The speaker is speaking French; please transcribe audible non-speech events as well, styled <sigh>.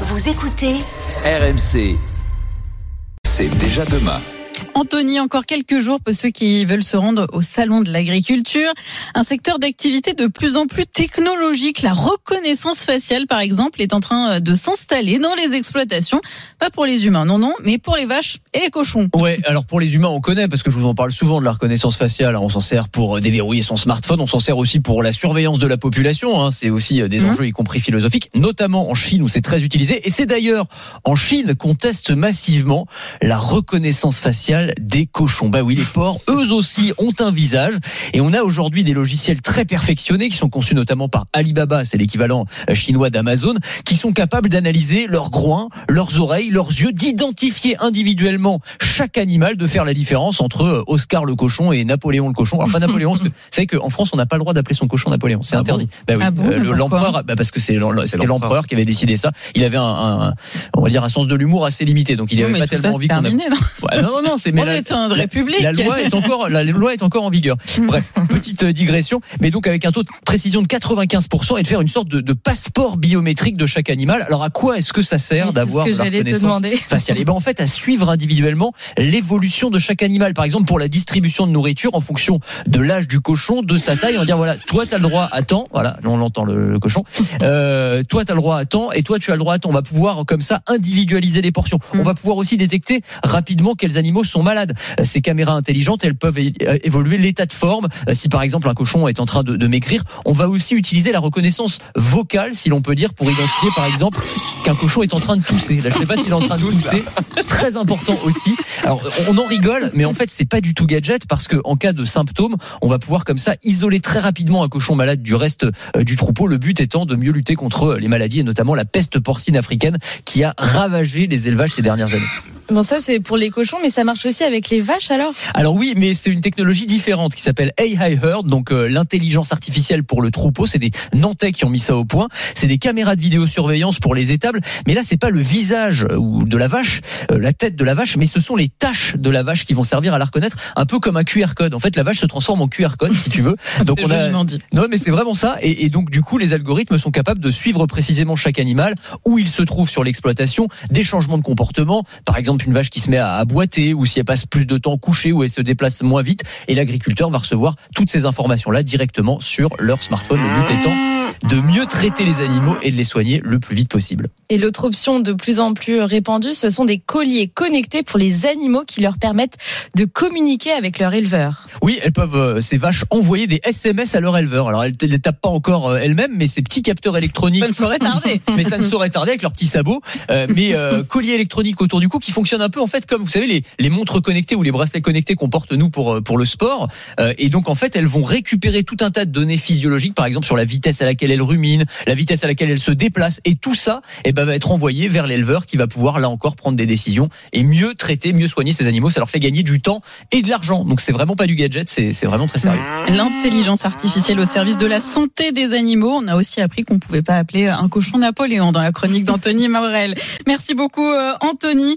Vous écoutez RMC. C'est déjà demain. Anthony, encore quelques jours pour ceux qui veulent se rendre au salon de l'agriculture. Un secteur d'activité de plus en plus technologique. La reconnaissance faciale, par exemple, est en train de s'installer dans les exploitations. Pas pour les humains, non, non, mais pour les vaches et les cochons. Ouais, alors pour les humains, on connaît parce que je vous en parle souvent de la reconnaissance faciale. On s'en sert pour déverrouiller son smartphone. On s'en sert aussi pour la surveillance de la population. Hein. C'est aussi des Mhm. enjeux, y compris philosophiques, notamment en Chine où c'est très utilisé. Et c'est d'ailleurs en Chine qu'on teste massivement la reconnaissance faciale des cochons. Bah oui, les porcs, eux aussi, ont un visage. Et on a aujourd'hui des logiciels très perfectionnés qui sont conçus notamment par Alibaba, c'est l'équivalent euh, chinois d'Amazon, qui sont capables d'analyser leurs groins, leurs oreilles, leurs yeux, d'identifier individuellement chaque animal, de faire la différence entre euh, Oscar le cochon et Napoléon le cochon. Alors pas Napoléon, parce que <laughs> vous savez qu'en France, on n'a pas le droit d'appeler son cochon Napoléon, c'est Ah interdit. bah oui, Ah bon, euh, l'empereur, bah parce que c'est l'empereur qui avait décidé ça. Il avait un, un- on va dire un sens de l'humour assez limité, donc il Non, avait mais pas ça, tellement c'est envie qu'on a... non Ouais, non, non, non, c'est mais On la- est en république. la loi est encore, la loi est encore en vigueur. <laughs> Bref, petite euh, digression, mais donc avec un taux de précision de 95% et de faire une sorte de, de passeport biométrique de chaque animal. Alors à quoi est-ce que ça sert d'avoir la reconnaissance <laughs> faciale? Et ben en fait à suivre individuellement l'évolution de chaque animal. Par exemple pour la distribution de nourriture en fonction de l'âge du cochon, de sa taille, on va dire voilà, toi tu as le droit à temps, voilà, on l'entend le, le cochon. <laughs> Euh, toi tu as le droit à temps et toi tu as le droit à temps. On va pouvoir comme ça individualiser les portions. On va pouvoir aussi détecter rapidement quels animaux sont malades. Euh, Ces caméras intelligentes, elles peuvent euh, évoluer l'état de forme. Euh, Si par exemple un cochon est en train de, de maigrir, on va aussi utiliser la reconnaissance vocale, si l'on peut dire, pour identifier par exemple qu'un cochon est en train de tousser. Là, je sais pas s'il est en train de tousser. Très important aussi. Alors, on en rigole, mais en fait, c'est pas du tout gadget parce que en cas de symptômes, on va pouvoir comme ça isoler très rapidement un cochon malade du reste euh, du troupeau. Le but étant de mieux lutter contre les maladies et notamment la peste porcine africaine qui a ravagé les élevages ces dernières années. Bon, ça, c'est pour les cochons, mais ça marche aussi avec les vaches alors? Alors oui, mais c'est une technologie différente qui s'appelle AI Herd, donc euh, l'intelligence artificielle pour le troupeau. C'est des Nantais qui ont mis ça au point. C'est des caméras de vidéosurveillance pour les étables. Mais là, c'est pas le visage euh, de la vache, euh, la tête de la vache, mais ce sont les taches de la vache qui vont servir à la reconnaître, un peu comme un QR code. En fait, la vache se transforme en QR code, si tu veux. <laughs> Donc C'est on a, dit. non, mais c'est vraiment ça. Et, et donc, du coup, les algorithmes sont capables de suivre précisément chaque animal, où il se trouve sur l'exploitation, des changements de comportement. Par exemple, une vache qui se met à, boiter, ou si elle passe plus de temps couchée, ou elle se déplace moins vite. Et l'agriculteur va recevoir toutes ces informations-là directement sur leur smartphone. Le but étant de mieux traiter les animaux et de les soigner le plus vite possible. Et l'autre option de plus en plus répandue, ce sont des colliers connectés pour les animaux qui leur permettent de communiquer avec leur éleveur. Oui, elles peuvent, euh, ces vaches, envoyer des SMS à leur éleveur. Alors, elles ne les tapent pas encore euh, elles-mêmes, mais ces petits capteurs électroniques. Ça ne saurait tarder. <laughs> mais ça ne saurait tarder avec leurs petits sabots. Euh, mais euh, <laughs> colliers électroniques autour du cou qui fonctionnent un peu en fait comme vous savez les, les montres connectées ou les bracelets connectés qu'on porte nous pour pour le sport. Euh, et donc en fait elles vont récupérer tout un tas de données physiologiques, par exemple sur la vitesse à laquelle elles ruminent, la vitesse à laquelle elles se déplacent, et tout ça eh ben, va être envoyé vers l'éleveur qui va pouvoir là encore prendre des décisions et mieux traiter, mieux soigner ces animaux. Ça leur fait gagner du temps et de l'argent. Donc c'est vraiment pas du gadget, c'est vraiment très sérieux. L'intelligence artificielle au service de la santé des animaux. On a aussi appris qu'on pouvait pas appeler un cochon Napoléon dans la chronique d'Anthony Maurel. Merci beaucoup, euh, Anthony.